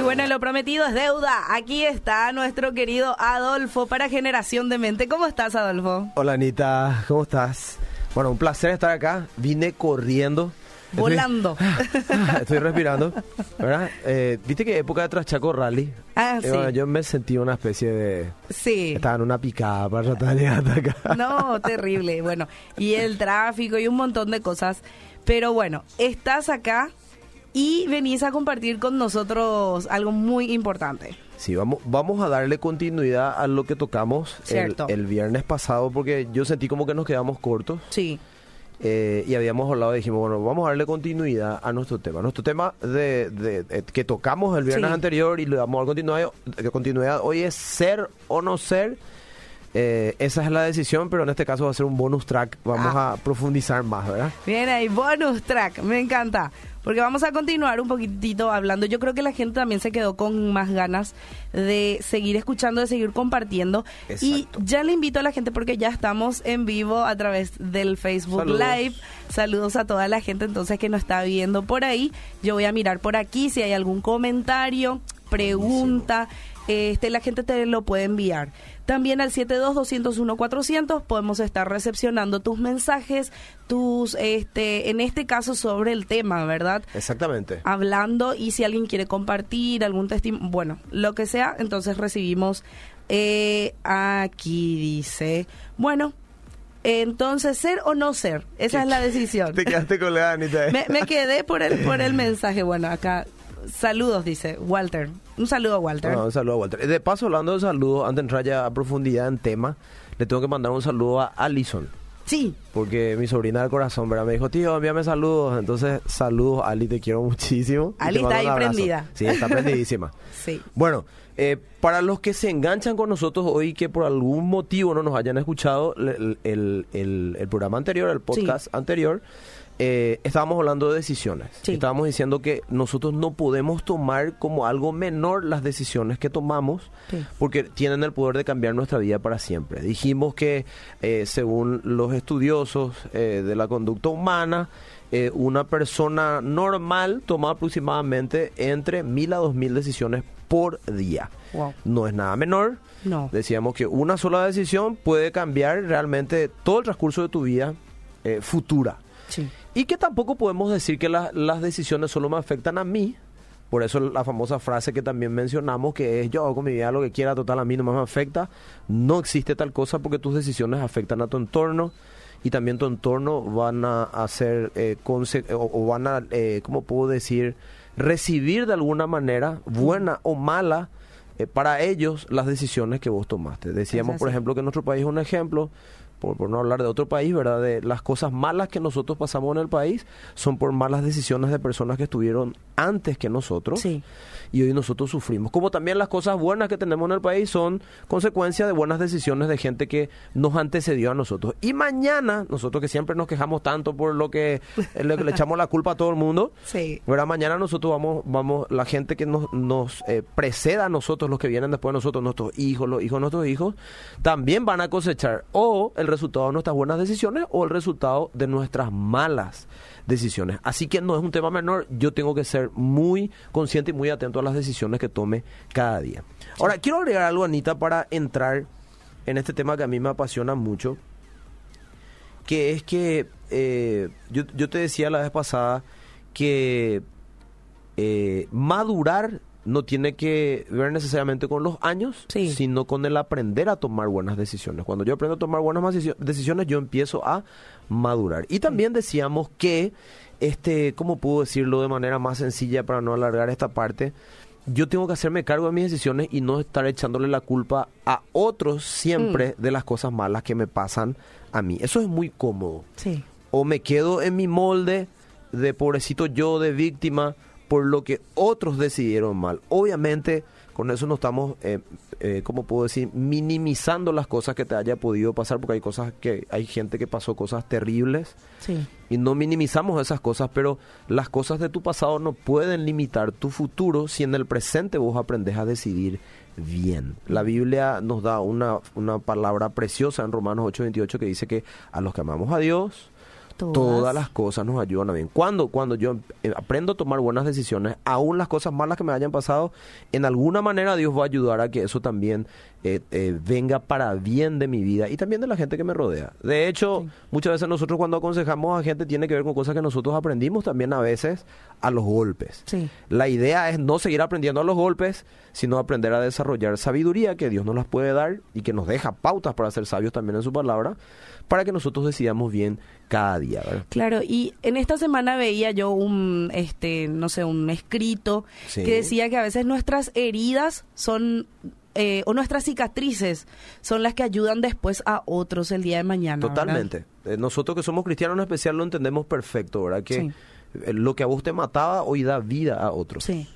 Y bueno, lo prometido es deuda. Aquí está nuestro querido Adolfo para Generación de Mente. ¿Cómo estás, Adolfo? Hola, Anita. ¿Cómo estás? Bueno, un placer estar acá. Vine corriendo. Volando. Estoy, respirando. ¿Verdad? Eh, ¿Viste que época de Traschaco Rally? Ah, Eh, sí. bueno, yo me sentí una especie de... Sí. Estaba en una picada para tratar de llegar hasta acá. No, terrible. Bueno, y el tráfico y un montón de cosas. Pero bueno, estás acá y venís a compartir con nosotros algo muy importante. Sí, vamos, vamos a darle continuidad a lo que tocamos el, el viernes pasado porque yo sentí como que nos quedamos cortos. Sí. Eh, y habíamos hablado y dijimos, bueno, vamos a darle continuidad a nuestro tema. Nuestro tema de, de- de- que tocamos el viernes Sí. anterior y le damos a dar continuidad, continuidad hoy es ser o no ser. Eh, esa es la decisión, pero en este caso va a ser un bonus track. Vamos Ah. a profundizar más, ¿verdad? Bien ahí, bonus track, me encanta. Porque vamos a continuar un poquitito hablando. Yo creo que la gente también se quedó con más ganas de seguir escuchando, de seguir compartiendo. Y ya le invito a la gente porque ya estamos en vivo a través del Facebook Saludos. Live. Saludos a toda la gente entonces que nos está viendo por ahí. Yo voy a mirar por aquí si hay algún comentario, pregunta. Este, la gente te lo puede enviar. También al 72-201-400 podemos estar recepcionando tus mensajes, tus, este, en este caso sobre el tema, ¿verdad? Exactamente. Hablando y si alguien quiere compartir algún testimonio, bueno, lo que sea, entonces recibimos eh, aquí dice, bueno, entonces ser o no ser, esa es la decisión. Te quedaste con la Anita. Me, me quedé por el, por el mensaje, bueno, acá, saludos, dice Walter. Un saludo a Walter. No, un saludo a Walter. De paso, hablando de saludos, antes de entrar ya a profundidad en tema, le tengo que mandar un saludo a Alison. Sí, Porque mi sobrina del corazón, ¿verdad? Me dijo, tío, envíame saludos. Entonces, saludos, Ali, te quiero muchísimo. Ali está ahí prendida. Sí, está prendidísima. sí. Bueno, eh, para los que se enganchan con nosotros hoy que por algún motivo no nos hayan escuchado el, el- el- el programa anterior, el podcast anterior, eh, estábamos hablando de decisiones. Sí. Estábamos diciendo que nosotros no podemos tomar como algo menor las decisiones que tomamos Sí. porque tienen el poder de cambiar nuestra vida para siempre. Dijimos que eh, según los estudiosos eh, de la conducta humana, eh, una persona normal toma aproximadamente entre mil a dos mil decisiones por día. Wow. No es nada menor. No. Decíamos que una sola decisión puede cambiar realmente todo el transcurso de tu vida eh, futura. Sí. Y que tampoco podemos decir que la- las decisiones solo me afectan a mí. Por eso la famosa frase que también mencionamos, que es yo hago con mi vida lo que quiera, total a mí no me afecta. No existe tal cosa porque tus decisiones afectan a tu entorno y también tu entorno van a hacer, eh, conse- o, o van a, eh, ¿cómo puedo decir? Recibir de alguna manera, buena o mala, eh, para ellos las decisiones que vos tomaste. Decíamos, por ejemplo, que nuestro país es un ejemplo, por, por no hablar de otro país, ¿verdad? De las cosas malas que nosotros pasamos en el país son por malas decisiones de personas que estuvieron antes que nosotros Sí. y hoy nosotros sufrimos. Como también las cosas buenas que tenemos en el país son consecuencia de buenas decisiones de gente que nos antecedió a nosotros. Y mañana, nosotros que siempre nos quejamos tanto por lo que eh, le, le echamos la culpa a todo el mundo, Sí. ¿verdad? Mañana nosotros vamos, vamos, la gente que nos, nos eh, preceda a nosotros, los que vienen después de nosotros, nuestros hijos, los hijos de nuestros hijos, también van a cosechar o el resultado de nuestras buenas decisiones o el resultado de nuestras malas decisiones. Así que no es un tema menor, yo tengo que ser muy consciente y muy atento a las decisiones que tome cada día. Ahora, quiero agregar algo, Anita, para entrar en este tema que a mí me apasiona mucho, que es que eh, yo, te decía la vez pasada que eh, madurar no tiene que ver necesariamente con los años, Sí. sino con el aprender a tomar buenas decisiones. Cuando yo aprendo a tomar buenas decisiones- yo empiezo a madurar. Y también decíamos que, este, ¿cómo puedo decirlo de manera más sencilla para no alargar esta parte? Yo tengo que hacerme cargo de mis decisiones y no estar echándole la culpa a otros siempre de las cosas malas que me pasan a mí. Eso es muy cómodo Sí. o me quedo en mi molde de pobrecito yo, de víctima, por lo que otros decidieron mal. Obviamente, con eso no estamos, eh, eh, ¿cómo puedo decir?, minimizando las cosas que te haya podido pasar, porque hay cosas que, hay gente que pasó cosas terribles Sí. y no minimizamos esas cosas, pero las cosas de tu pasado no pueden limitar tu futuro si en el presente vos aprendes a decidir bien. La Biblia nos da una, una palabra preciosa en Romanos 8:28 que dice que a los que amamos a Dios, Todas. las cosas nos ayudan a bien. Cuando, cuando yo eh, aprendo a tomar buenas decisiones, aún las cosas malas que me hayan pasado, en alguna manera Dios va a ayudar a que eso también eh, eh, venga para bien de mi vida y también de la gente que me rodea. De hecho, muchas veces nosotros cuando aconsejamos a gente tiene que ver con cosas que nosotros aprendimos también a veces a los golpes. La idea es no seguir aprendiendo a los golpes, sino aprender a desarrollar sabiduría que Dios nos las puede dar y que nos deja pautas para ser sabios también en su palabra, para que nosotros decidamos bien cada día. Claro, y en esta semana veía yo un, este, no sé, un escrito que decía que a veces nuestras heridas son eh, o nuestras cicatrices son las que ayudan después a otros el día de mañana. Totalmente. Eh, nosotros que somos cristianos en especial lo entendemos perfecto, ¿verdad? Que eh, lo que a vos te mataba hoy da vida a otros. Sí.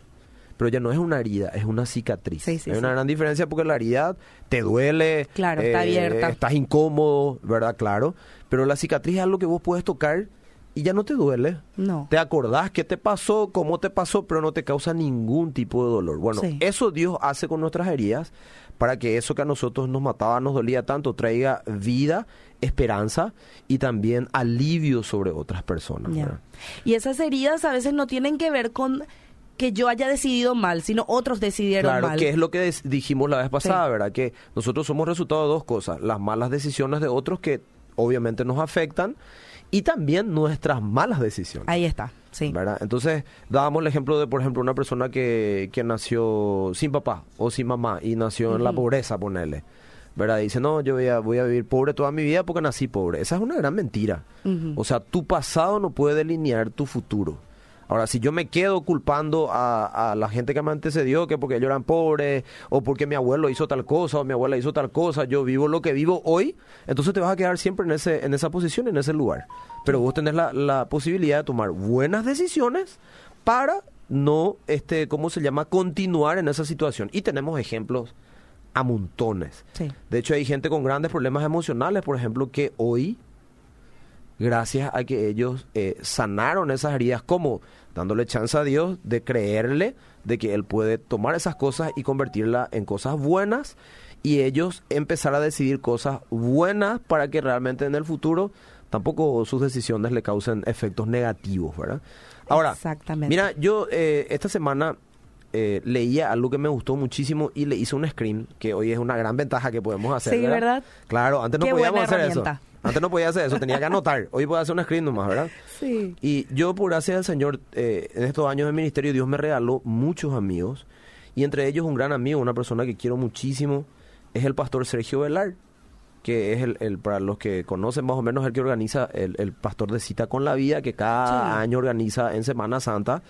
Pero ya no es una herida, es una cicatriz. Hay una gran diferencia porque la herida te duele. Claro, está abierta. Estás incómodo, ¿verdad? Claro. Pero la cicatriz es algo que vos puedes tocar y ya no te duele. No. Te acordás qué te pasó, cómo te pasó, pero no te causa ningún tipo de dolor. Bueno, eso Dios hace con nuestras heridas para que eso que a nosotros nos mataba, nos dolía tanto, traiga vida, esperanza y también alivio sobre otras personas. Y esas heridas a veces no tienen que ver con que yo haya decidido mal, sino otros decidieron mal. Claro, que es lo que dijimos la vez pasada, ¿verdad? Que nosotros somos resultado de dos cosas, las malas decisiones de otros que obviamente nos afectan y también nuestras malas decisiones. Ahí está, sí. ¿verdad? Entonces, dábamos el ejemplo de, por ejemplo, una persona que, que nació sin papá o sin mamá y nació en la pobreza, ponerle. ¿verdad? Dice, no, yo voy a, voy a vivir pobre toda mi vida porque nací pobre. Esa es una gran mentira. O sea, tu pasado no puede delinear tu futuro. Ahora, si yo me quedo culpando a, la gente que me antecedió, que porque ellos eran pobres, o porque mi abuelo hizo tal cosa, o mi abuela hizo tal cosa, yo vivo lo que vivo hoy, entonces te vas a quedar siempre en, ese, en esa posición, en ese lugar. Pero vos tenés la, la posibilidad de tomar buenas decisiones para no, este, ¿cómo se llama?, continuar en esa situación. Y tenemos ejemplos a montones. De hecho, hay gente con grandes problemas emocionales, por ejemplo, que hoy gracias a que ellos eh, sanaron esas heridas, como dándole chance a Dios de creerle de que Él puede tomar esas cosas y convertirlas en cosas buenas y ellos empezar a decidir cosas buenas para que realmente en el futuro tampoco sus decisiones le causen efectos negativos, ¿verdad? Ahora, Exactamente. mira, yo eh, esta semana eh, leía algo que me gustó muchísimo y le hice un screen, que hoy es una gran ventaja que podemos hacer. Sí, ¿verdad? Claro, antes no podíamos hacer eso. Antes no podía hacer eso, tenía que anotar. Hoy puedo hacer un screen nomás, ¿verdad? Sí. Y yo, por gracia del Señor, eh, en estos años de ministerio, Dios me regaló muchos amigos. Y entre ellos un gran amigo, una persona que quiero muchísimo, es el pastor Sergio Velar, que es el, para los que conocen más o menos, el que organiza, el, pastor de Cita con la Vida, que cada año organiza en Semana Santa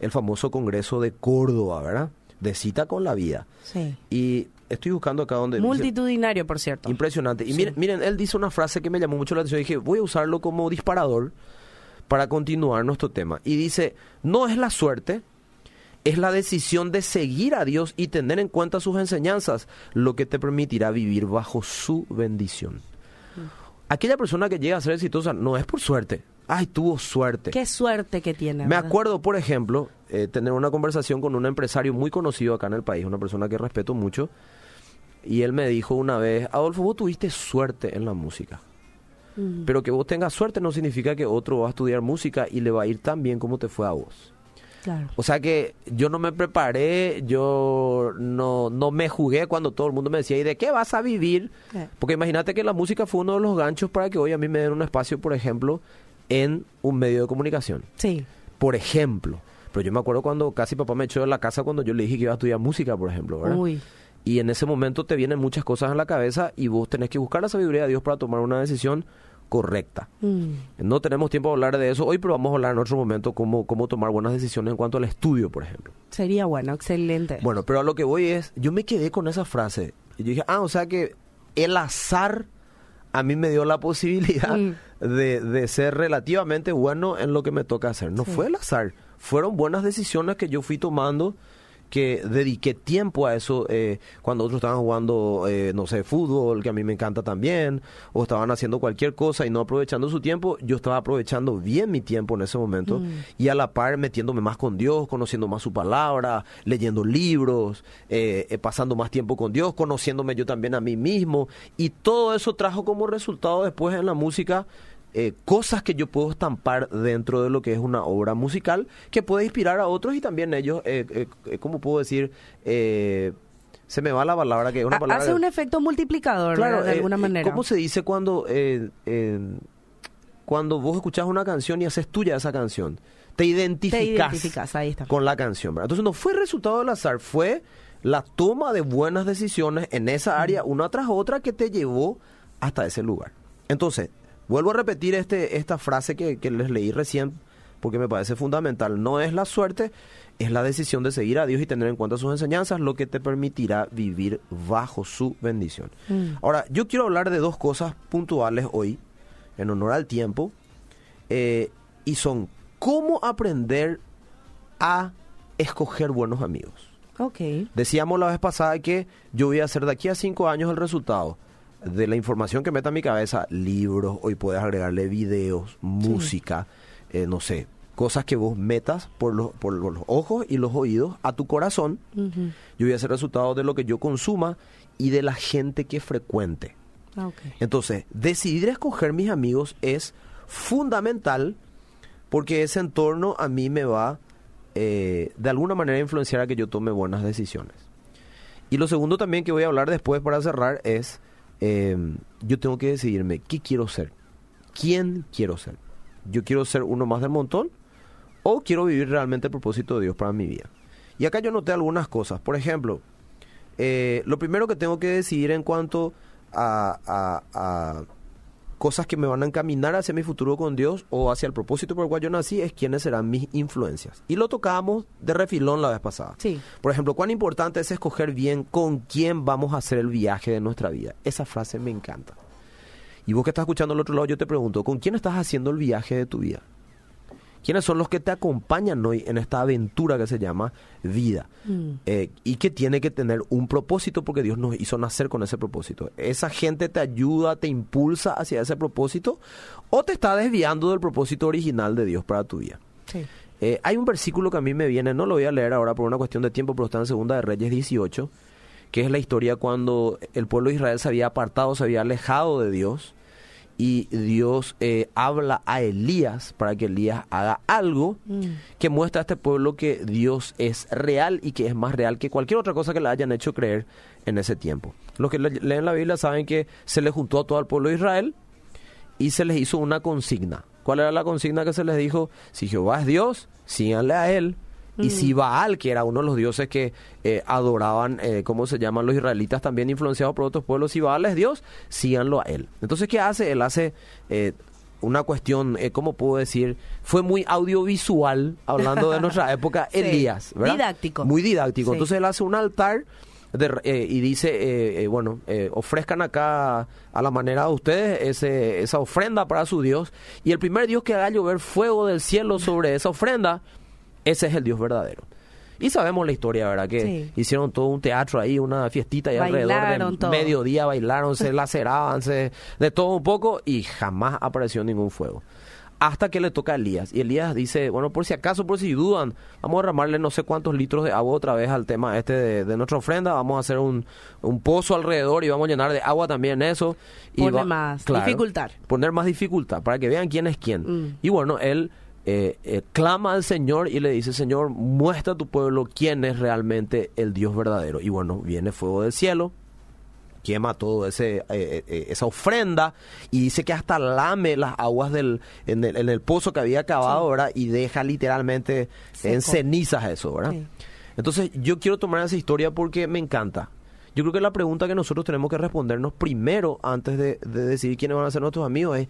el famoso Congreso de Córdoba, ¿verdad? De Cita con la Vida. Sí. Y estoy buscando acá donde... Multitudinario, por cierto. Impresionante. Y miren, miren, él dice una frase que me llamó mucho la atención. Dije, voy a usarlo como disparador para continuar nuestro tema. Y dice, no es la suerte, es la decisión de seguir a Dios y tener en cuenta sus enseñanzas lo que te permitirá vivir bajo su bendición. Mm. Aquella persona que llega a ser exitosa no es por suerte. Ay, tuvo suerte. Qué suerte que tiene. Me acuerdo, por ejemplo, eh, tener una conversación con un empresario muy conocido acá en el país, una persona que respeto mucho, y él me dijo una vez, Adolfo, vos tuviste suerte en la música. Mm. Pero que vos tengas suerte no significa que otro va a estudiar música y le va a ir tan bien como te fue a vos. Claro. O sea que yo no me preparé, yo no, no me jugué cuando todo el mundo me decía, ¿y de qué vas a vivir? Porque imagínate que la música fue uno de los ganchos para que hoy a mí me den un espacio, por ejemplo, en un medio de comunicación. Sí. Por ejemplo. Pero yo me acuerdo cuando casi papá me echó de la casa cuando yo le dije que iba a estudiar música, por ejemplo, ¿verdad? Uy y en ese momento te vienen muchas cosas en la cabeza y vos tenés que buscar la sabiduría de Dios para tomar una decisión correcta. Mm. No tenemos tiempo de hablar de eso hoy, pero vamos a hablar en otro momento cómo, cómo tomar buenas decisiones en cuanto al estudio, por ejemplo. Sería bueno, excelente. Bueno, pero a lo que voy es, yo me quedé con esa frase y yo dije, ah, o sea que el azar a mí me dio la posibilidad mm. de, de, ser relativamente bueno en lo que me toca hacer. No fue el azar, fueron buenas decisiones que yo fui tomando que dediqué tiempo a eso eh, cuando otros estaban jugando, eh, no sé, fútbol, que a mí me encanta también, o estaban haciendo cualquier cosa y no aprovechando su tiempo, yo estaba aprovechando bien mi tiempo en ese momento mm. y a la par metiéndome más con Dios, conociendo más su palabra, leyendo libros, eh, pasando más tiempo con Dios, conociéndome yo también a mí mismo y todo eso trajo como resultado después en la música eh, cosas que yo puedo estampar dentro de lo que es una obra musical que puede inspirar a otros y también ellos, eh, eh, eh, ¿cómo puedo decir? Eh, se me va la palabra que es una palabra Hace un efecto multiplicador, ¿verdad? de alguna manera. ¿Cómo se dice cuando cuando vos escuchás una canción y haces tuya esa canción? Te identificas, Te identificas, ahí está. con la canción. ¿verdad? Entonces no fue resultado del azar, fue la toma de buenas decisiones en esa área, una tras otra, que te llevó hasta ese lugar. Entonces, vuelvo a repetir este, esta frase que, que les leí recién, porque me parece fundamental. No es la suerte, es la decisión de seguir a Dios y tener en cuenta sus enseñanzas, lo que te permitirá vivir bajo su bendición. Mm. Ahora, yo quiero hablar de dos cosas puntuales hoy, en honor al tiempo, eh, y son cómo aprender a escoger buenos amigos. Ok. Decíamos la vez pasada que yo voy a hacer de aquí a cinco años el resultado de la información que meta en mi cabeza, libros, hoy puedes agregarle videos, música, eh, no sé, cosas que vos metas por los, por los ojos y los oídos a tu corazón. Yo voy a hacer resultado de lo que yo consuma y de la gente que frecuente. Ah. Entonces, decidir escoger mis amigos es fundamental porque ese entorno a mí me va eh, de alguna manera a influenciar a que yo tome buenas decisiones. Y lo segundo también que voy a hablar después para cerrar es, eh, yo tengo que decidirme qué quiero ser, quién quiero ser. Yo quiero ser uno más del montón o quiero vivir realmente el propósito de Dios para mi vida. Y acá yo noté algunas cosas. Por ejemplo, eh, lo primero que tengo que decidir en cuanto a- a cosas que me van a encaminar hacia mi futuro con Dios o hacia el propósito por el cual yo nací es quiénes serán mis influencias. Y lo tocábamos de refilón la vez pasada. Sí. Por ejemplo, cuán importante es escoger bien con quién vamos a hacer el viaje de nuestra vida. Esa frase me encanta. Y vos que estás escuchando al otro lado, yo te pregunto, ¿con quién estás haciendo el viaje de tu vida? ¿Quiénes son los que te acompañan hoy en esta aventura que se llama vida? Mm. Eh, y que tiene que tener un propósito porque Dios nos hizo nacer con ese propósito. ¿Esa gente te ayuda, te impulsa hacia ese propósito o te está desviando del propósito original de Dios para tu vida? Sí. Eh, hay un versículo que a mí me viene, no lo voy a leer ahora por una cuestión de tiempo, pero está en Segunda de Reyes 18, que es la historia cuando el pueblo de Israel se había apartado, se había alejado de Dios y Dios eh, habla a Elías para que Elías haga algo Mm. que muestra a este pueblo que Dios es real y que es más real que cualquier otra cosa que le hayan hecho creer en ese tiempo. Los que le- leen la Biblia saben que se le juntó a todo el pueblo de Israel y se les hizo una consigna. ¿Cuál era la consigna que se les dijo? Si Jehová es Dios, síganle a él. Y si Baal, que era uno de los dioses que eh, adoraban, eh, ¿cómo se llaman los israelitas? También influenciados por otros pueblos. Si Baal es Dios, síganlo a él. Entonces, ¿qué hace? Él hace eh, una cuestión, eh, ¿cómo puedo decir? Fue muy audiovisual, hablando de nuestra época, Sí. Elías. ¿verdad? Didáctico. Muy didáctico. Sí. Entonces, él hace un altar de- eh, y dice, eh, eh, bueno, eh, ofrezcan acá a la manera de ustedes ese, esa ofrenda para su Dios. Y el primer Dios que haga llover fuego del cielo sobre esa ofrenda, ese es el Dios verdadero. Y sabemos la historia, ¿verdad? Que Sí. hicieron todo un teatro ahí, una fiestita ahí alrededor de todo. mediodía, bailaron, se laceraban, se, de todo un poco y jamás apareció ningún fuego. Hasta que le toca a Elías. Y Elías dice, bueno, por si acaso, por si dudan, vamos a derramarle no sé cuántos litros de agua otra vez al tema este de, de nuestra ofrenda. Vamos a hacer un, un pozo alrededor y vamos a llenar de agua también eso. Y Pone más dificultad. Poner más dificultad para que vean quién es quién. Mm. Y bueno, él eh, eh, clama al Señor y le dice, Señor, muestra a tu pueblo quién es realmente el Dios verdadero. Y bueno, viene fuego del cielo, quema todo ese eh, esa ofrenda y dice que hasta lame las aguas del en el, en el pozo que había cavado, ¿verdad? Y deja literalmente en cenizas eso, ¿verdad? Sí. Entonces, yo quiero tomar esa historia porque me encanta. Yo creo que la pregunta que nosotros tenemos que respondernos primero antes de, de decidir quiénes van a ser nuestros amigos es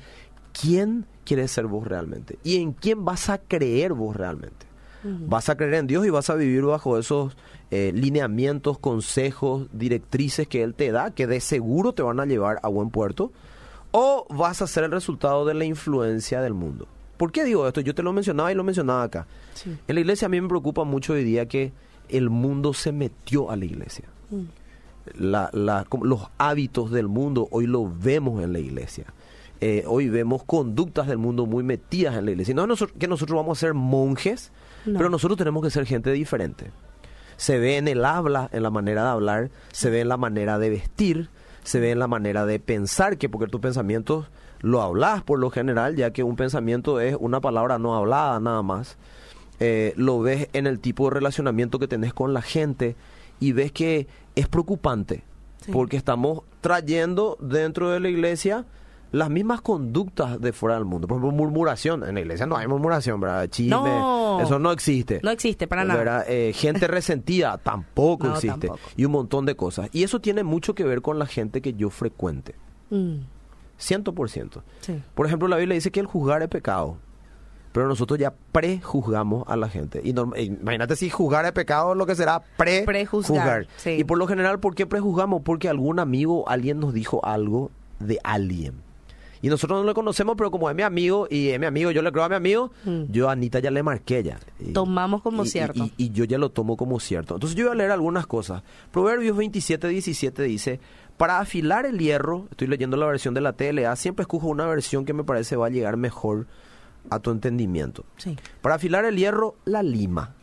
¿quién quieres ser vos realmente? ¿Y en quién vas a creer vos realmente? Vas a creer en Dios y vas a vivir bajo esos eh, lineamientos, consejos, directrices que Él te da, que de seguro te van a llevar a buen puerto, o vas a ser el resultado de la influencia del mundo. ¿Por qué digo esto? Yo te lo mencionaba y lo mencionaba acá. Sí. En la iglesia a mí me preocupa mucho hoy día que el mundo se metió a la iglesia. Mm. La- la- como los hábitos del mundo hoy lo vemos en la iglesia. Eh, hoy vemos conductas del mundo muy metidas en la iglesia. Y No es que nosotros vamos a ser monjes, No. pero nosotros tenemos que ser gente diferente. Se ve en el habla, en la manera de hablar, se ve en la manera de vestir, se ve en la manera de pensar, que porque tus pensamientos lo hablas por lo general, ya que un pensamiento es una palabra no hablada nada más. Eh, lo ves en el tipo de relacionamiento que tenés con la gente y ves que es preocupante Sí. porque estamos trayendo dentro de la iglesia las mismas conductas de fuera del mundo. Por ejemplo, murmuración. En la iglesia no hay murmuración, ¿verdad? Chisme. No. Eso no existe. No existe para nada. Eh, gente resentida tampoco No, existe. tampoco. Y un montón de cosas. Y eso tiene mucho que ver con la gente que yo frecuente. Mm, Ciento por ciento. Por ejemplo, la Biblia dice que el juzgar es pecado. Pero nosotros ya prejuzgamos a la gente. Y norm- e imagínate si juzgar es pecado, lo que será prejuzgar. Prejuzgar, sí. Y por lo general, ¿por qué prejuzgamos? Porque algún amigo, alguien nos dijo algo de alguien. Y nosotros no le conocemos, pero como es mi amigo y es mi amigo, yo le creo a mi amigo, Mm. yo a Anita ya le marqué ya. Y- Tomamos como y- cierto. Y, y yo ya lo tomo como cierto. Entonces yo voy a leer algunas cosas. Proverbios 27, 17 dice, para afilar el hierro, estoy leyendo la versión de la TLA, siempre escojo una versión que me parece va a llegar mejor a tu entendimiento. Sí. Para afilar el hierro, la lima.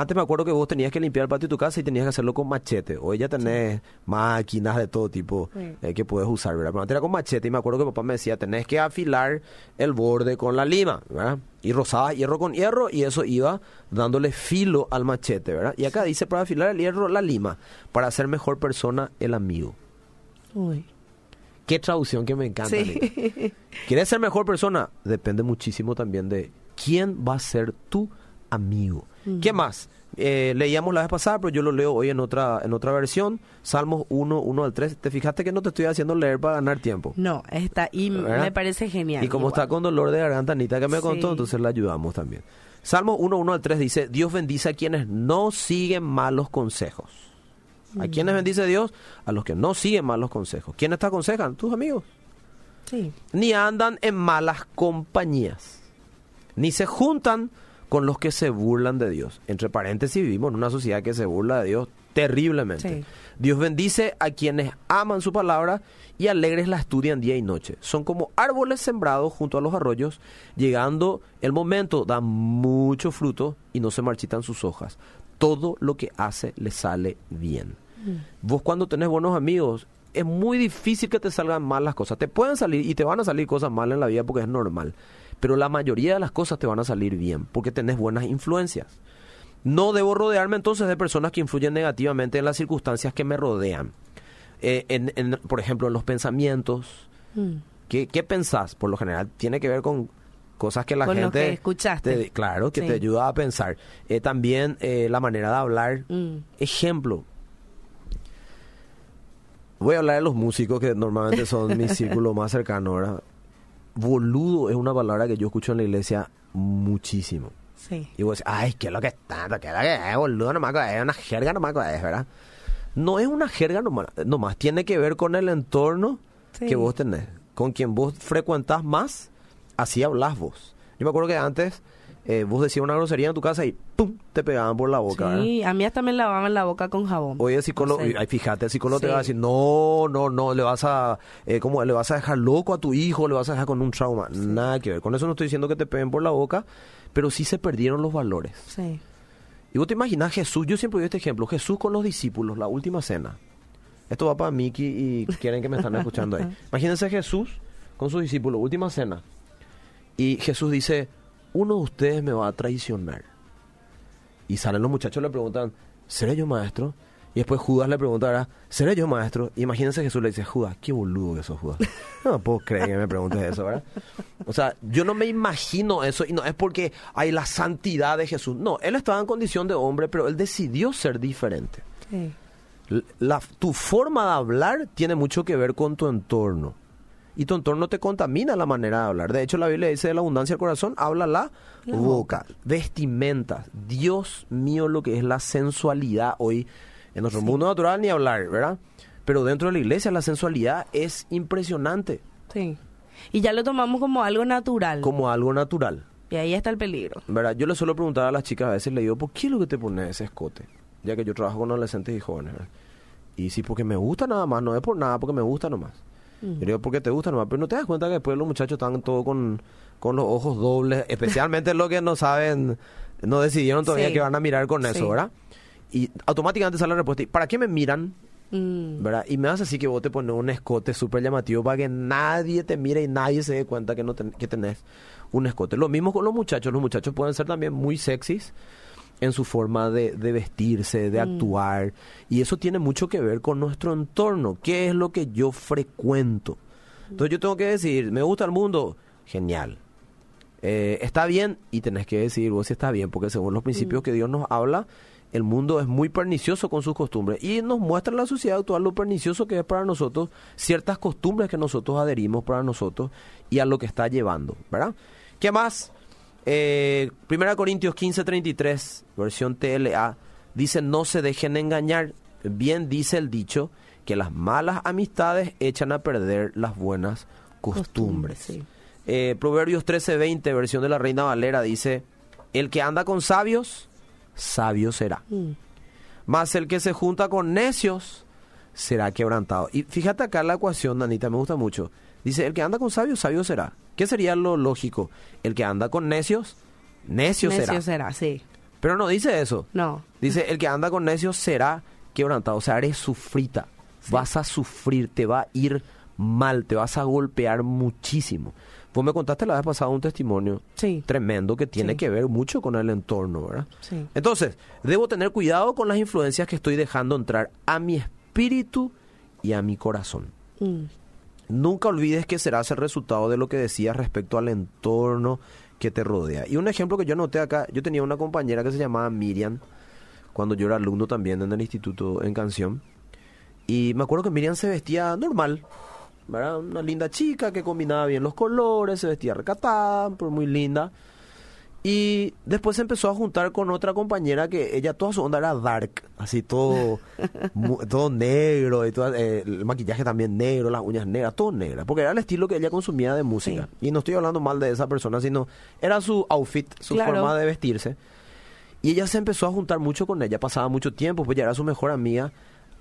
Antes me acuerdo que vos tenías que limpiar el patio de tu casa y tenías que hacerlo con machete. Hoy ya tenés máquinas de todo tipo Sí. eh, que puedes usar, ¿verdad? Pero antes era con machete y me acuerdo que papá me decía, tenés que afilar el borde con la lima, ¿verdad? Y rozabas hierro con hierro y eso iba dándole filo al machete, ¿verdad? Y acá dice, para afilar el hierro, la lima. Para hacer mejor persona, el amigo. Uy. Qué traducción que me encanta. Sí. ¿Quieres ser mejor persona? Depende muchísimo también de quién va a ser tu amigo. ¿Qué más? Eh, leíamos la vez pasada, pero yo lo leo hoy en otra en otra versión. Salmos 1, 1 al 3. ¿Te fijaste que no te estoy haciendo leer para ganar tiempo? No, está y ¿Verdad? me parece genial. Y como igual. está con dolor de garganta, Anita, que me contó, entonces la ayudamos también. Salmo 1, 1 al 3 dice, Dios bendice a quienes no siguen malos consejos. ¿A Mm. quiénes bendice Dios? A los que no siguen malos consejos. ¿Quiénes te aconsejan? Tus amigos Sí. ni andan en malas compañías, ni se juntan con los que se burlan de Dios. Entre paréntesis, vivimos en una sociedad que se burla de Dios terriblemente. Sí. Dios bendice a quienes aman su palabra y alegres la estudian día y noche. Son como árboles sembrados junto a los arroyos, llegando el momento, dan mucho fruto y no se marchitan sus hojas. Todo lo que hace le sale bien. Vos cuando tenés buenos amigos, es muy difícil que te salgan mal las cosas. Te pueden salir y te van a salir cosas mal en la vida porque es normal. Pero la mayoría de las cosas te van a salir bien porque tenés buenas influencias. No debo rodearme entonces de personas que influyen negativamente en las circunstancias que me rodean. Eh, en, en, por ejemplo, en los pensamientos. Mm. ¿Qué, qué pensás? Por lo general tiene que ver con cosas que la Con lo gente... que escuchaste. te- claro, que Sí. te ayuda a pensar. Eh, también eh, la manera de hablar. Mm. Ejemplo. Voy a hablar de los músicos que normalmente son mi círculo más cercano, ¿verdad? Boludo es una palabra que yo escucho en la iglesia muchísimo. Sí. Y vos decís, ay, ¿qué es lo que es tanto? ¿Qué es lo que es, boludo? Nomás que es una jerga nomás que es, ¿verdad? No es una jerga nomás, nomás tiene que ver con el entorno Sí. que vos tenés. Con quien vos frecuentás más, así hablas vos. Yo me acuerdo que antes eh, vos decías una grosería en tu casa y ¡pum! te pegaban por la boca, ¿verdad? Sí, a mí hasta me lavaban la boca con jabón. Oye, el psicólogo, No sé. ay, fíjate, el psicólogo te va a decir, no, no, no, le vas a, eh, ¿cómo? Le vas a dejar loco a tu hijo, le vas a dejar con un trauma. Nada que ver. Con eso no estoy diciendo que te peguen por la boca, pero sí se perdieron los valores. Sí. Y vos te imaginas Jesús, yo siempre doy este ejemplo, Jesús con los discípulos, la última cena. Esto va para Miki y quieren que me están escuchando ahí. Imagínense Jesús con sus discípulos, última cena. Y Jesús dice, uno de ustedes me va a traicionar. Y salen los muchachos y le preguntan, ¿seré yo maestro? Y después Judas le preguntará, ¿seré yo maestro? Y imagínense Jesús le dice, Judas, qué boludo que sos Judas. No puedo creer que me preguntes eso, ¿verdad? O sea, yo no me imagino eso y no es porque hay la santidad de Jesús. No, él estaba en condición de hombre, pero él decidió ser diferente. Sí. La, tu forma de hablar tiene mucho que ver con tu entorno. Y tu entorno te contamina la manera de hablar. De hecho, la Biblia dice de la abundancia del corazón, habla la, boca. Vestimentas. Dios mío, lo que es la sensualidad hoy. En nuestro mundo natural ni hablar, ¿verdad? Pero dentro de la iglesia la sensualidad es impresionante. Sí. Y ya lo tomamos como algo natural. Como algo natural. Y ahí está el peligro. ¿verdad? Yo le suelo preguntar a las chicas, a veces le digo, ¿por qué es lo que te pones ese escote? Ya que yo trabajo con adolescentes y jóvenes, ¿verdad? Y sí, porque me gusta nada más, no es por nada, porque me gusta nomás. Mm. Yo digo, porque te gusta nomás, pero no te das cuenta que después los muchachos están todos con, con los ojos dobles, especialmente los que no saben, no decidieron todavía Sí. que van a mirar con eso. ¿verdad? Y automáticamente sale la respuesta, ¿y ¿para qué me miran? Mm. ¿verdad? Y me hace así que vos te pones un escote súper llamativo para que nadie te mire y nadie se dé cuenta que, no ten- que tenés un escote. Lo mismo con los muchachos. Los muchachos pueden ser también muy sexys en su forma de, de vestirse, de actuar. Y eso tiene mucho que ver con nuestro entorno. ¿Qué es lo que yo frecuento? Entonces yo tengo que decir, ¿me gusta el mundo? Genial. Eh, está bien y tenés que decir vos si está bien, porque según los principios que Dios nos habla, el mundo es muy pernicioso con sus costumbres y nos muestra la sociedad actual lo pernicioso que es para nosotros ciertas costumbres que nosotros adherimos para nosotros y a lo que está llevando, ¿verdad? ¿Qué más? Eh, 1 Corintios 15, 33, versión TLA, dice no se dejen engañar. Bien dice el dicho que las malas amistades echan a perder las buenas costumbres. Sí. Eh, Proverbios 13:20, versión de la Reina Valera, dice, el que anda con sabios, sabio será. Mm. Mas el que se junta con necios, será quebrantado. Y fíjate acá la ecuación, Anita, me gusta mucho. Dice, el que anda con sabios, sabio será. ¿Qué sería lo lógico? El que anda con necios, necio, Necio será. será, sí. Pero no dice eso. No. Dice, el que anda con necios será quebrantado. O sea, eres sufrita. Vas a sufrir, te va a ir mal, te vas a golpear muchísimo. Vos me contaste la vez pasada un testimonio Sí. tremendo que tiene Sí. que ver mucho con el entorno, ¿verdad? Sí. Entonces, debo tener cuidado con las influencias que estoy dejando entrar a mi espíritu y a mi corazón. Mm. Nunca olvides que serás el resultado de lo que decías respecto al entorno que te rodea. Y un ejemplo que yo noté acá, yo tenía una compañera que se llamaba Miriam, cuando yo era alumno también en el instituto en canción. Y me acuerdo que Miriam se vestía normal, ¿verdad? Una linda chica que combinaba bien los colores, se vestía recatada, pero muy linda. Y después se empezó a juntar con otra compañera que ella toda su onda era dark, así todo, mu- todo negro, y eh, el maquillaje también negro, las uñas negras, todo negras, porque era el estilo que ella consumía de música. Y no estoy hablando mal de esa persona, sino era su outfit, su Claro. forma de vestirse. Y ella se empezó a juntar mucho con ella, pasaba mucho tiempo, pues ya era su mejor amiga.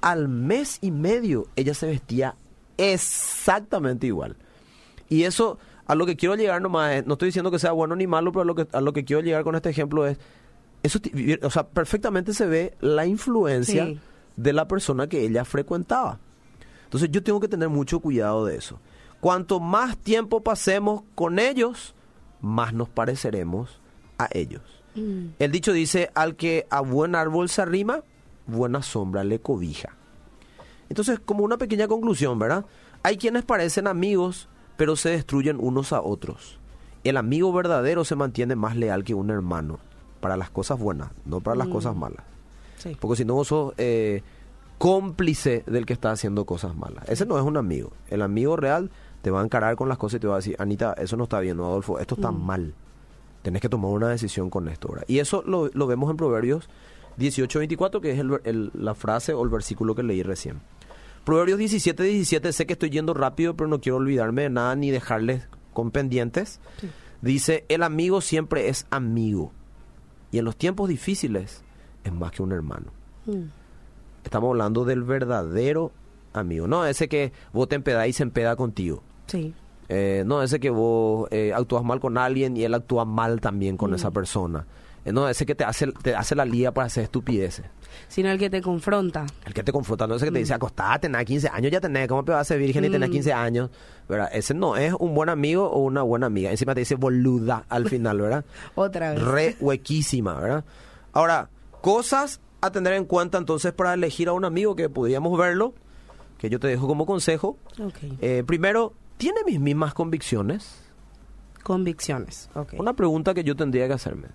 Al mes y medio ella se vestía exactamente igual. Y eso, a lo que quiero llegar nomás, es- no estoy diciendo que sea bueno ni malo, pero a lo que, a lo que quiero llegar con este ejemplo es, eso, o sea, perfectamente se ve la influencia Sí. de la persona que ella frecuentaba. Entonces yo tengo que tener mucho cuidado de eso. Cuanto más tiempo pasemos con ellos, más nos pareceremos a ellos. Mm. El dicho dice, al que a buen árbol se arrima, buena sombra le cobija. Entonces, como una pequeña conclusión, ¿verdad? Hay quienes parecen amigos, pero se destruyen unos a otros. El amigo verdadero se mantiene más leal que un hermano, para las cosas buenas, no para las Mm. cosas malas. Sí. Porque si no vos sos eh, cómplice del que está haciendo cosas malas. Ese no es un amigo. El amigo real te va a encarar con las cosas y te va a decir, Anita, eso no está bien, no, Adolfo, esto está Mm. mal. Tenés que tomar una decisión con esto. ¿verdad? Y eso lo, lo vemos en Proverbios 18-24, que es el- la frase o el versículo que leí recién. Proverbios 17-17, sé que estoy yendo rápido, pero no quiero olvidarme de nada ni dejarles con pendientes. Sí. Dice, el amigo siempre es amigo. Y en los tiempos difíciles es más que un hermano. Mm. Estamos hablando del verdadero amigo. No ese que vos te empedás y se empeda contigo. Sí. Eh, no ese que vos eh, actúas mal con alguien y él actúa mal también con Mm. esa persona. Eh, no ese que te hace, te hace la lía para hacer estupideces. Sino el que te confronta. El que te confronta, no ese que te Mm. dice, acostate, tenés 15 años, ya tenés, ¿cómo te vas a ser virgen y tenés Mm. 15 años? ¿Verdad? Ese no es un buen amigo o una buena amiga. Encima te dice boluda al final, ¿verdad? Otra vez. Re huequísima, ¿verdad? Ahora, cosas a tener en cuenta entonces para elegir a un amigo que podríamos verlo, que yo te dejo como consejo. Ok. Eh, primero, ¿tiene mis mismas convicciones? Convicciones. Ok. Una pregunta que yo tendría que hacerme.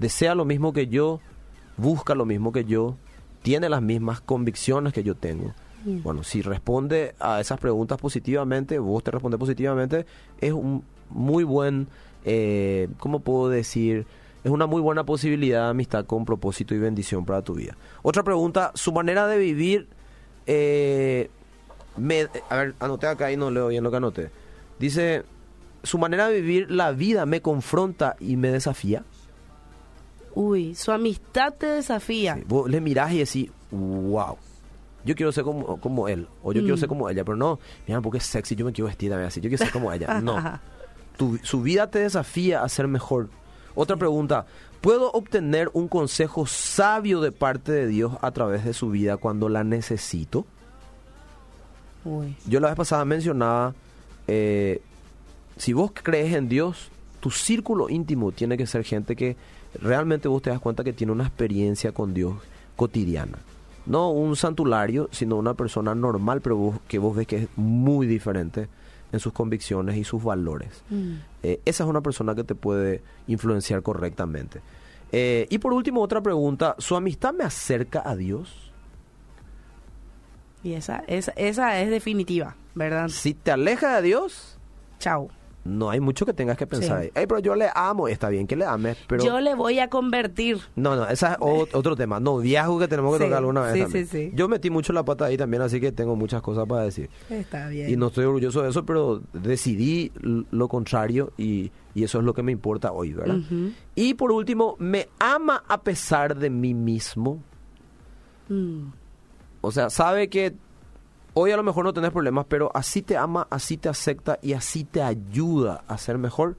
¿Desea lo mismo que yo? ¿Busca lo mismo que yo? ¿Tiene las mismas convicciones que yo tengo? Bueno, si responde a esas preguntas positivamente, vos te respondes positivamente, es un muy buen, eh, ¿cómo puedo decir? Es una muy buena posibilidad de amistad con propósito y bendición para tu vida. Otra pregunta, su manera de vivir, eh, me, a ver, anoté acá y no leo bien lo que anoté. Dice, su manera de vivir la vida me confronta y me desafía. Uy, su amistad te desafía. Sí, Vos le mirás y decís, wow, yo quiero ser como, como él, o yo quiero Mm. ser como ella, pero no, mira, porque es sexy, yo me quiero vestir también así, yo quiero ser como ella. No, Tu- su vida te desafía a ser mejor. Otra pregunta, Puedo obtener un consejo sabio de parte de Dios a través de su vida cuando la necesito. Uy. Yo la vez pasada mencionaba, eh, si vos crees en Dios, tu círculo íntimo tiene que ser gente que realmente vos te das cuenta que tiene una experiencia con Dios cotidiana. No un santulario, sino una persona normal, pero vos- que vos ves que es muy diferente en sus convicciones y sus valores. Mm. Eh, esa es una persona que te puede influenciar correctamente. Eh, y por último, otra pregunta, ¿su amistad me acerca a Dios? Y esa, esa, esa es definitiva, ¿verdad? Si te aleja de Dios, Chao. No hay mucho que tengas que pensar Sí. ahí. Ey, pero yo le amo, está bien que le ames, pero... Yo le voy a convertir. No, no, ese es otro tema. Noviazgo que tenemos que Sí, tocar alguna vez sí, también. sí, sí. Yo metí mucho la pata ahí también, así que tengo muchas cosas para decir. Está bien. Y no estoy orgulloso de eso, pero decidí lo contrario y, y eso es lo que me importa hoy, ¿verdad? Y por último, me ama a pesar de mí mismo. Mm. O sea, sabe que hoy a lo mejor no tenés problemas, pero así te ama, así te acepta y así te ayuda a ser mejor.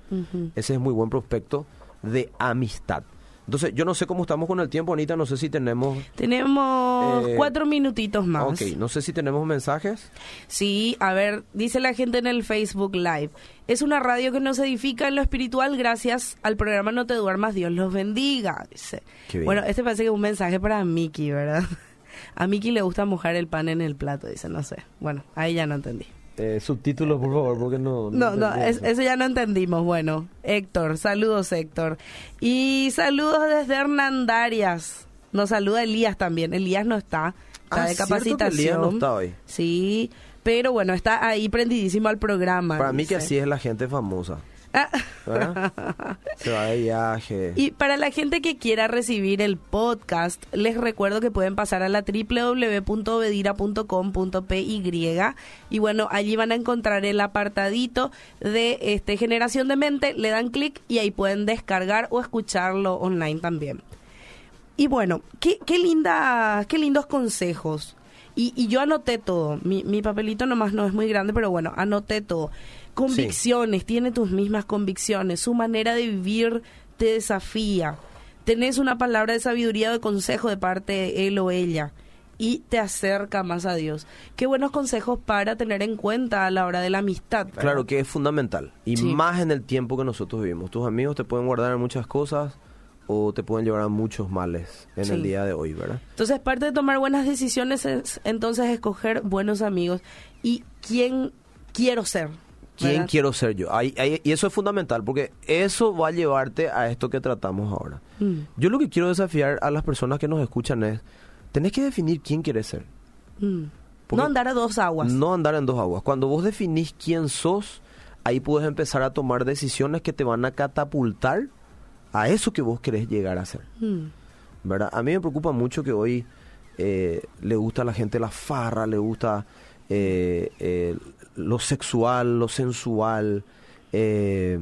Ese es muy buen prospecto de amistad. Entonces, yo no sé cómo estamos con el tiempo, Anita, no sé si tenemos... Tenemos Eh, cuatro minutitos más. Ok, no sé si tenemos mensajes. Sí, a ver, dice la gente en el Facebook Live. Es una radio que nos edifica en lo espiritual gracias al programa No te duermas, Dios los bendiga. Dice. Bueno, este parece que es un mensaje para Miki, ¿verdad? A Miki le gusta mojar el pan en el plato, dice, no sé. Bueno, ahí ya no entendí. Eh, subtítulos, por favor, porque no... No, no, es- eso. ya no entendimos. Bueno, Héctor, saludos Héctor. Y saludos desde Hernandarias. Nos saluda Elías también. Elías no está, está Ah, de capacitación. Elías no está hoy. Sí, pero bueno, está ahí prendidísimo al programa. Para mí que así es la gente famosa, Ah. Se va de viaje. Y para la gente que quiera recibir el podcast, les recuerdo que pueden pasar a la www.obedira.com.py y bueno, allí van a encontrar el apartadito de este Generación de Mente, le dan clic y ahí pueden descargar o escucharlo online también. Y bueno, qué, qué linda, qué lindos consejos. Y, y yo anoté todo. Mi, mi papelito nomás no es muy grande, pero bueno, anoté todo. Convicciones, tiene tus mismas convicciones. Su manera de vivir te desafía. Tenés una palabra de sabiduría o de consejo de parte de él o ella y te acerca más a Dios. Qué buenos consejos para tener en cuenta a la hora de la amistad. ¿verdad? Claro que es fundamental. Y Sí. más en el tiempo que nosotros vivimos. Tus amigos te pueden guardar muchas cosas o te pueden llevar a muchos males en Sí. el día de hoy, ¿verdad? Entonces, parte de tomar buenas decisiones es entonces escoger buenos amigos y quién quiero ser. ¿Quién ¿verdad? quiero ser yo? Ahí- ahí- y eso es fundamental porque eso va a llevarte a esto que tratamos ahora. Mm, Yo lo que quiero desafiar a las personas que nos escuchan es, tenés que definir quién quieres ser. mm. No andar a dos aguas. No andar en dos aguas. Cuando vos definís quién sos, ahí puedes empezar a tomar decisiones que te van a catapultar a eso que vos querés llegar a ser. Mm, ¿verdad? A mí me preocupa mucho que hoy eh, le gusta a la gente la farra, le gusta eh, eh, lo sexual, lo sensual, eh,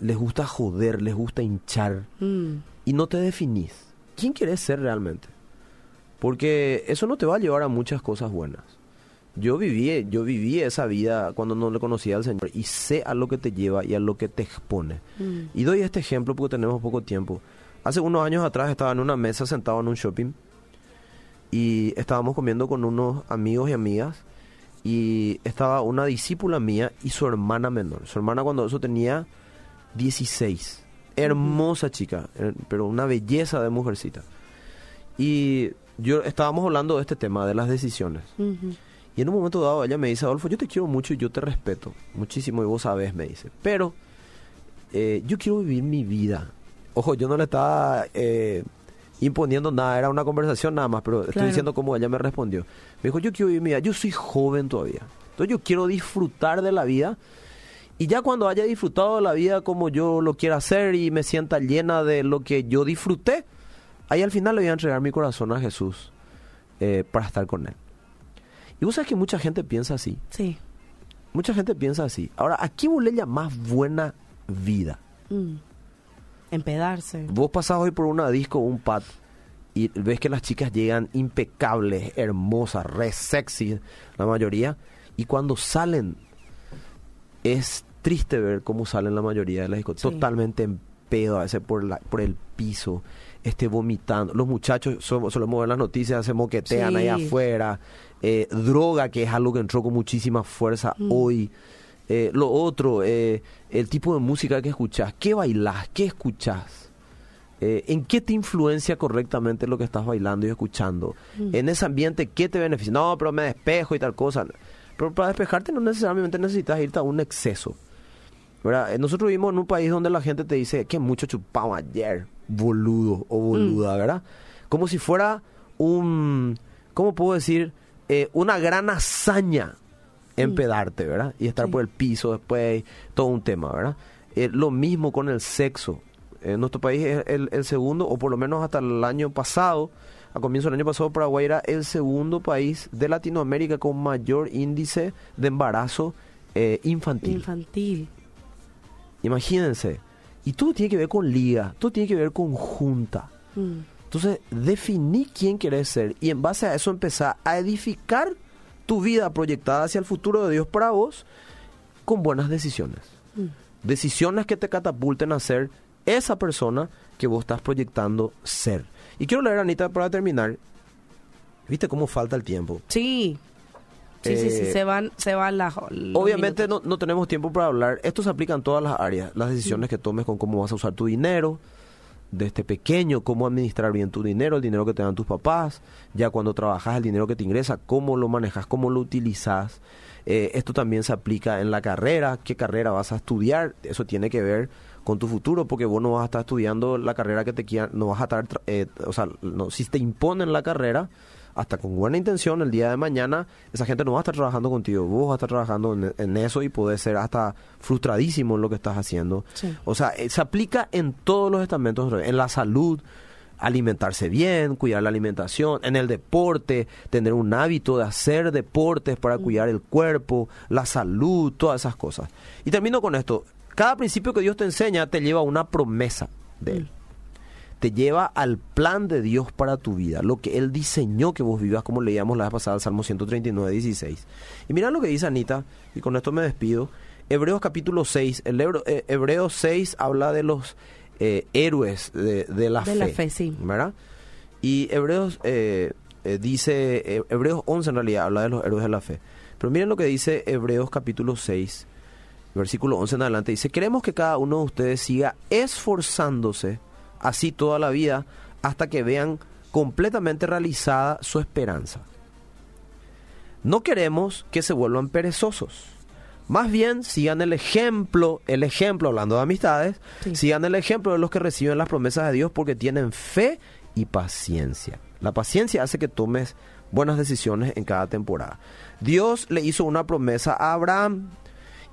les gusta joder, les gusta hinchar mm. y no te definís. ¿Quién quieres ser realmente? Porque eso no te va a llevar a muchas cosas buenas. Yo viví, yo viví esa vida cuando no le conocía al Señor y sé a lo que te lleva y a lo que te expone. Mm. Y doy este ejemplo porque tenemos poco tiempo. Hace unos años atrás estaba en una mesa sentado en un shopping y estábamos comiendo con unos amigos y amigas y estaba una discípula mía y su hermana menor. Su hermana cuando eso tenía 16. Hermosa chica, eh, pero una belleza de mujercita. Y yo estábamos hablando de este tema, de las decisiones. Y en un momento dado ella me dice, Adolfo, yo te quiero mucho y yo te respeto muchísimo y vos sabes, me dice. Pero eh, yo quiero vivir mi vida. Ojo, yo no le estaba eh, imponiendo nada, era una conversación nada más, pero estoy diciendo cómo ella me respondió. Me dijo, yo quiero vivir mi vida, yo soy joven todavía. Entonces yo quiero disfrutar de la vida. Y ya cuando haya disfrutado de la vida como yo lo quiera hacer y me sienta llena de lo que yo disfruté, ahí al final le voy a entregar mi corazón a Jesús eh, para estar con Él. Y vos sabes que mucha gente piensa así. Sí. Mucha gente piensa así. Ahora, ¿a qué vos le llamás buena vida? Mm. Empedarse. Vos pasás hoy por una disco o un pad y ves que las chicas llegan impecables, hermosas, re sexy, la mayoría. Y cuando salen, es triste ver cómo salen la mayoría de las discos. Sí. Totalmente pedo a veces por, la, por el piso, esté vomitando. Los muchachos, somos, solemos ver las noticias, se moquetean ahí afuera. Eh, droga, que es algo que entró con muchísima fuerza Mm. hoy. Eh, lo otro, eh, el tipo de música que escuchás, qué bailás, qué escuchás. Eh, ¿En qué te influencia correctamente lo que estás bailando y escuchando? Mm. En ese ambiente, ¿qué te beneficia? No, pero me despejo y tal cosa. Pero para despejarte no necesariamente necesitas irte a un exceso. ¿verdad? Nosotros vivimos en un país donde la gente te dice que mucho chupamos ayer, boludo o boluda, ¿verdad? Como si fuera un, ¿cómo puedo decir? Eh, una gran hazaña empedarte, ¿verdad? Y estar Sí. por el piso después, todo un tema, ¿verdad? Eh, lo mismo con el sexo. En nuestro país es el, el segundo, o por lo menos hasta el año pasado, a comienzo del año pasado, Paraguay era el segundo país de Latinoamérica con mayor índice de embarazo eh, infantil. Infantil. Imagínense. Y todo tiene que ver con liga, todo tiene que ver con junta. Mm. Entonces, definí quién querés ser y en base a eso empezar a edificar tu vida proyectada hacia el futuro de Dios para vos con buenas decisiones. Mm. Decisiones que te catapulten a ser esa persona que vos estás proyectando ser. Y quiero leer, Anita, para terminar. ¿Viste cómo falta el tiempo? Sí. Sí, sí, sí, Eh, se van, se van las. Obviamente no, no tenemos tiempo para hablar. Esto se aplica en todas las áreas. Las decisiones que tomes con cómo vas a usar tu dinero, desde pequeño, cómo administrar bien tu dinero, el dinero que te dan tus papás, ya cuando trabajas el dinero que te ingresa, cómo lo manejas, cómo lo utilizas. Eh, esto también se aplica en la carrera, qué carrera vas a estudiar, eso tiene que ver con tu futuro, porque vos no vas a estar estudiando la carrera que te quieran, no vas a estar, eh, o sea, si te imponen la carrera, hasta con buena intención, el día de mañana, esa gente no va a estar trabajando contigo, vos vas a estar trabajando en, en eso y puedes ser hasta frustradísimo en lo que estás haciendo. Sí. O sea, eh, se aplica en todos los estamentos, en la salud, alimentarse bien, cuidar la alimentación, en el deporte, tener un hábito de hacer deportes para cuidar el cuerpo, la salud, todas esas cosas. Y termino con esto. Cada principio que Dios te enseña te lleva a una promesa de Él. Te lleva al plan de Dios para tu vida, lo que Él diseñó que vos vivas, como leíamos la vez pasada, el Salmo 139, 16. Y mira lo que dice Anita, y con esto me despido. Hebreos capítulo 6, el Hebro- eh, Hebreos 6 habla de los eh, héroes de, de la De fe. la fe, sí. ¿Verdad? Y Hebreos eh, dice, Hebreos 11 en realidad habla de los héroes de la fe. Pero miren lo que dice Hebreos capítulo 6, versículo 11 en adelante. Dice, queremos que cada uno de ustedes siga esforzándose así toda la vida hasta que vean completamente realizada su esperanza. No queremos que se vuelvan perezosos. Más bien sigan el ejemplo, el ejemplo, hablando de amistades, Sí. sigan el ejemplo de los que reciben las promesas de Dios porque tienen fe y paciencia. La paciencia hace que tomes buenas decisiones en cada temporada. Dios le hizo una promesa a Abraham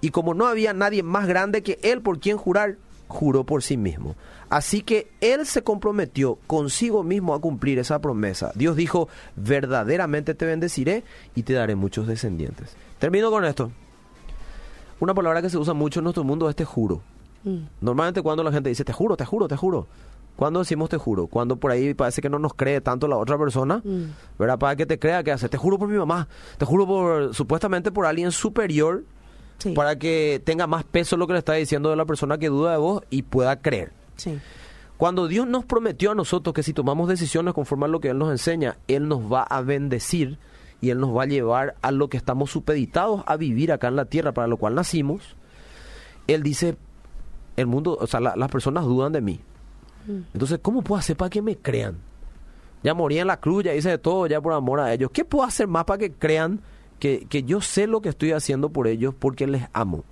y como no había nadie más grande que él por quien jurar, juró por sí mismo. Así que él se comprometió consigo mismo a cumplir esa promesa. Dios dijo, verdaderamente te bendeciré y te daré muchos descendientes. Termino con esto. Una palabra que se usa mucho en nuestro mundo es te juro. Mm. Normalmente cuando la gente dice te juro, te juro, te juro. Cuando decimos te juro, cuando por ahí parece que no nos cree tanto la otra persona, Mm. ¿verdad? Para que te crea que hace, te juro por mi mamá, te juro por supuestamente por alguien superior Sí. para que tenga más peso lo que le está diciendo de la persona que duda de vos y pueda creer. Sí. Cuando Dios nos prometió a nosotros que si tomamos decisiones conforme a lo que Él nos enseña, Él nos va a bendecir y Él nos va a llevar a lo que estamos supeditados a vivir acá en la tierra, para lo cual nacimos. Él dice, el mundo, o sea, la- las personas dudan de mí. Mm. Entonces, ¿cómo puedo hacer para que me crean? Ya morí en la cruz, ya hice de todo, ya por amor a ellos. ¿Qué puedo hacer más para que crean que, que yo sé lo que estoy haciendo por ellos porque les amo?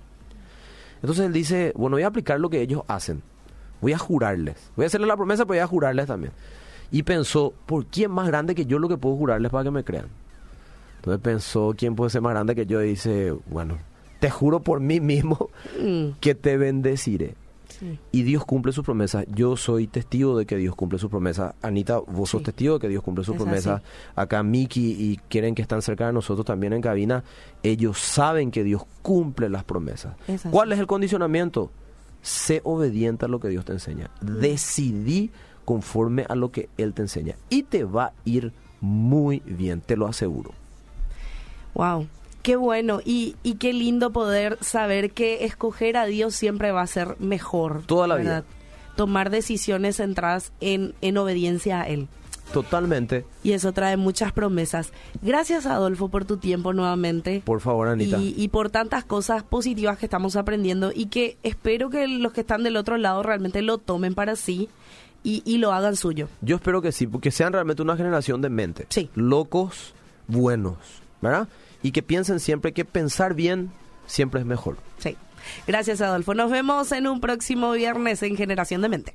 Entonces él dice, bueno, voy a aplicar lo que ellos hacen. Voy a jurarles. Voy a hacerles la promesa, pero voy a jurarles también. Y pensó, ¿por quién más grande que yo lo que puedo jurarles para que me crean? Entonces pensó, ¿quién puede ser más grande que yo? Y dice, bueno, te juro por mí mismo Mm. que te bendeciré. Sí. Y Dios cumple sus promesas. Yo soy testigo de que Dios cumple sus promesas. Anita, vos sos Sí. testigo de que Dios cumple sus Es promesas. así. Acá Miki y quieren que están cerca de nosotros también en cabina. Ellos saben que Dios cumple las promesas. Es. ¿Cuál es el condicionamiento? Sé obediente a lo que Dios te enseña. Decidí conforme a lo que Él te enseña. Y te va a ir muy bien, te lo aseguro. Wow. Qué bueno y, y qué lindo poder saber que escoger a Dios siempre va a ser mejor. Toda la ¿verdad? vida. tomar decisiones centradas en, en obediencia a Él. Totalmente. Y eso trae muchas promesas. Gracias, Adolfo, por tu tiempo nuevamente. Por favor, Anita. Y, y, por tantas cosas positivas que estamos aprendiendo y que espero que los que están del otro lado realmente lo tomen para sí y, y lo hagan suyo. Yo espero que sí, porque sean realmente una generación de mente. Sí. Locos, buenos, ¿verdad? Y que piensen siempre que pensar bien siempre es mejor. Sí. Gracias, Adolfo. Nos vemos en un próximo viernes en Generación de Mente.